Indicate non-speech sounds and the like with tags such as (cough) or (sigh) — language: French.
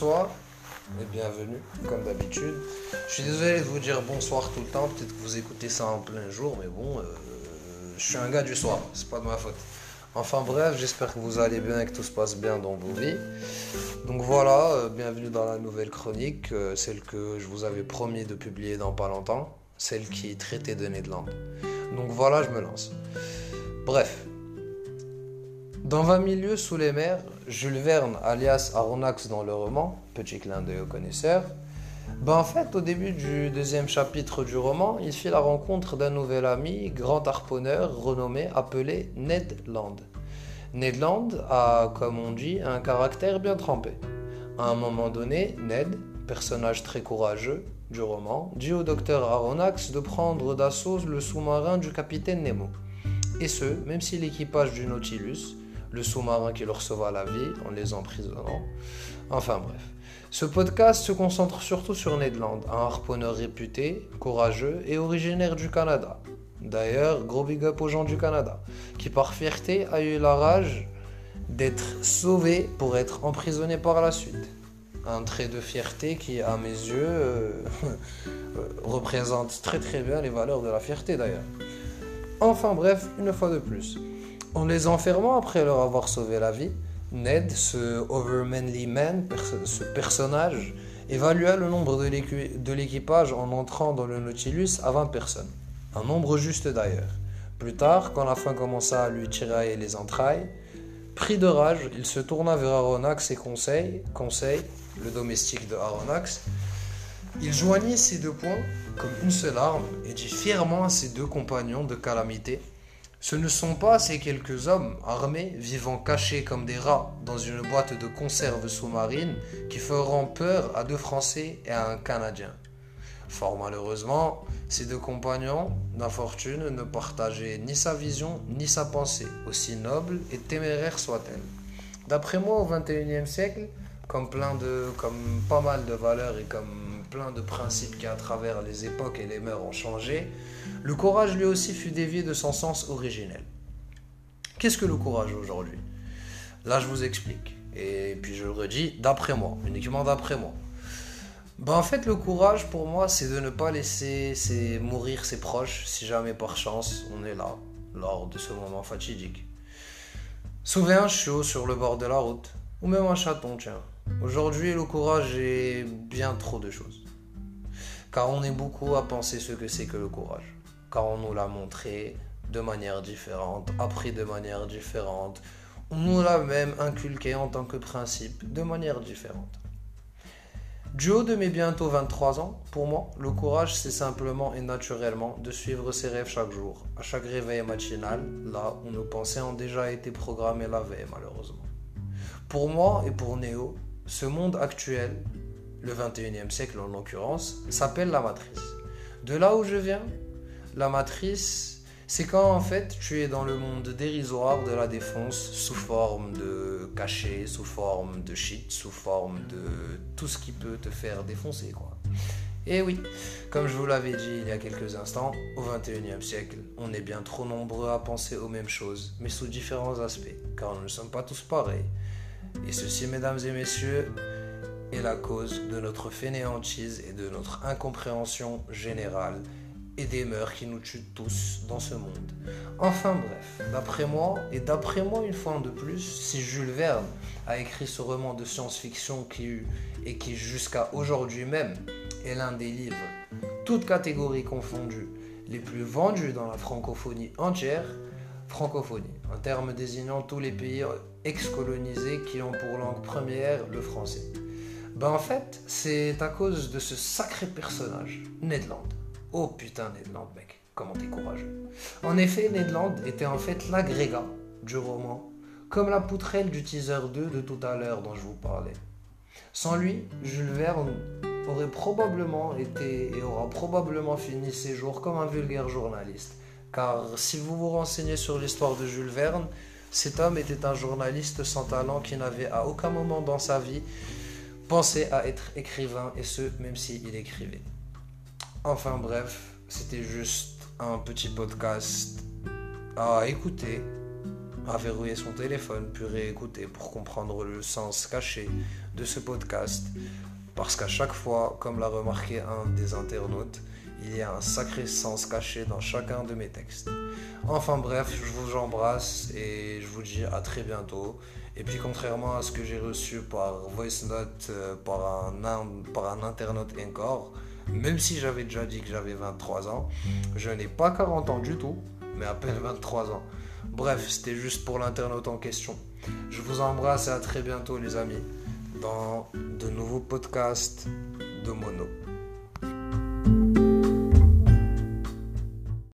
bonsoir et bienvenue, comme d'habitude. Je suis désolé de vous dire bonsoir tout le temps, peut-être que vous écoutez ça en plein jour, mais bon, euh, je suis un gars du soir, c'est pas de ma faute. Enfin bref, j'espère que vous allez bien et que tout se passe bien dans vos vies. Donc voilà, euh, bienvenue dans la nouvelle chronique, euh, celle que je vous avais promis de publier dans pas longtemps, celle qui traitait de Nederland. Donc voilà, je me lance. Bref, dans 20 milieux sous les mers, Jules Verne, alias Aronnax dans le roman, petit clin d'œil aux connaisseurs, ben en fait, au début du deuxième chapitre du roman, il fit la rencontre d'un nouvel ami, grand harponneur renommé appelé Ned Land. Ned Land a, comme on dit, un caractère bien trempé. À un moment donné, Ned, personnage très courageux du roman, dit au docteur Aronnax de prendre d'assaut le sous-marin du capitaine Nemo. Et ce, même si l'équipage du Nautilus, le sous-marin qui leur sauva la vie en les emprisonnant. Enfin bref. Ce podcast se concentre surtout sur Ned Land, un harponneur réputé, courageux et originaire du Canada. D'ailleurs, gros big up aux gens du Canada, qui par fierté a eu la rage d'être sauvé pour être emprisonné par la suite. Un trait de fierté qui, à mes yeux, (laughs) euh, représente très très bien les valeurs de la fierté d'ailleurs. Enfin bref, une fois de plus. En les enfermant après leur avoir sauvé la vie, Ned, ce overmanly man, ce personnage, évalua le nombre de l'équipage en entrant dans le Nautilus à 20 personnes. Un nombre juste d'ailleurs. Plus tard, quand la faim commença à lui tirer les entrailles, pris de rage, il se tourna vers Aronnax et Conseil, Conseil, le domestique de Aronnax. Il joignit ses deux poings comme une seule arme et dit fièrement à ses deux compagnons de calamité ce ne sont pas ces quelques hommes armés vivant cachés comme des rats dans une boîte de conserve sous-marine qui feront peur à deux Français et à un Canadien. Fort malheureusement, ces deux compagnons d'infortune ne partageaient ni sa vision ni sa pensée, aussi noble et téméraire soit-elle. D'après moi, au XXIe siècle, comme, plein de, comme pas mal de valeurs et comme plein de principes qui à travers les époques et les mœurs ont changé, le courage lui aussi fut dévié de son sens originel. Qu'est-ce que le courage aujourd'hui? Là, je vous explique. Et puis je le redis, d'après moi, uniquement d'après moi. Ben, en fait, le courage pour moi, c'est de ne pas laisser mourir ses proches si jamais par chance on est là, lors de ce moment fatidique. Sauver un chiot sur le bord de la route, ou même un chaton, tiens. Aujourd'hui, le courage est bien trop de choses. Car on est beaucoup à penser ce que c'est que le courage. Car on nous l'a montré de manière différente, appris de manière différente. On nous l'a même inculqué en tant que principe de manière différente. Du haut de mes bientôt 23 ans, pour moi, le courage, c'est simplement et naturellement de suivre ses rêves chaque jour, à chaque réveil matinal, là où nos pensées ont déjà été programmées la veille, malheureusement. Pour moi et pour Néo, ce monde actuel, le 21e siècle en l'occurrence, s'appelle la matrice. De là où je viens, la matrice, c'est quand en fait tu es dans le monde dérisoire de la défense sous forme de cachet, sous forme de shit, sous forme de tout ce qui peut te faire défoncer. Et oui, comme je vous l'avais dit il y a quelques instants, au 21e siècle, on est bien trop nombreux à penser aux mêmes choses, mais sous différents aspects, car nous ne sommes pas tous pareils. Et ceci, mesdames et messieurs, est la cause de notre fainéantise et de notre incompréhension générale et des mœurs qui nous tuent tous dans ce monde. Enfin bref, d'après moi, et d'après moi une fois de plus, si Jules Verne a écrit ce roman de science-fiction qui et qui jusqu'à aujourd'hui même est l'un des livres, toutes catégories confondues, les plus vendus dans la francophonie entière, francophonie, un terme désignant tous les pays ex-colonisés qui ont pour langue première le français. Ben en fait, c'est à cause de ce sacré personnage, Ned Land. Oh putain, Ned Land, mec, comment t'es courageux. En effet, Ned Land était en fait l'agrégat du roman, comme la poutrelle du teaser 2 de tout à l'heure dont je vous parlais. Sans lui, Jules Verne aurait probablement été et aura probablement fini ses jours comme un vulgaire journaliste car si vous vous renseignez sur l'histoire de Jules Verne, cet homme était un journaliste sans talent qui n'avait à aucun moment dans sa vie pensé à être écrivain, et ce, même s'il écrivait. Enfin bref, c'était juste un petit podcast à écouter, à verrouiller son téléphone, puis réécouter pour comprendre le sens caché de ce podcast. Parce qu'à chaque fois, comme l'a remarqué un des internautes, il y a un sacré sens caché dans chacun de mes textes. Enfin bref, je vous embrasse et je vous dis à très bientôt. Et puis contrairement à ce que j'ai reçu par voice note euh, par, un, par un internaute encore, même si j'avais déjà dit que j'avais 23 ans, je n'ai pas 40 ans du tout, mais à peine 23 ans. Bref, c'était juste pour l'internaute en question. Je vous embrasse et à très bientôt les amis dans de nouveaux podcasts de Mono.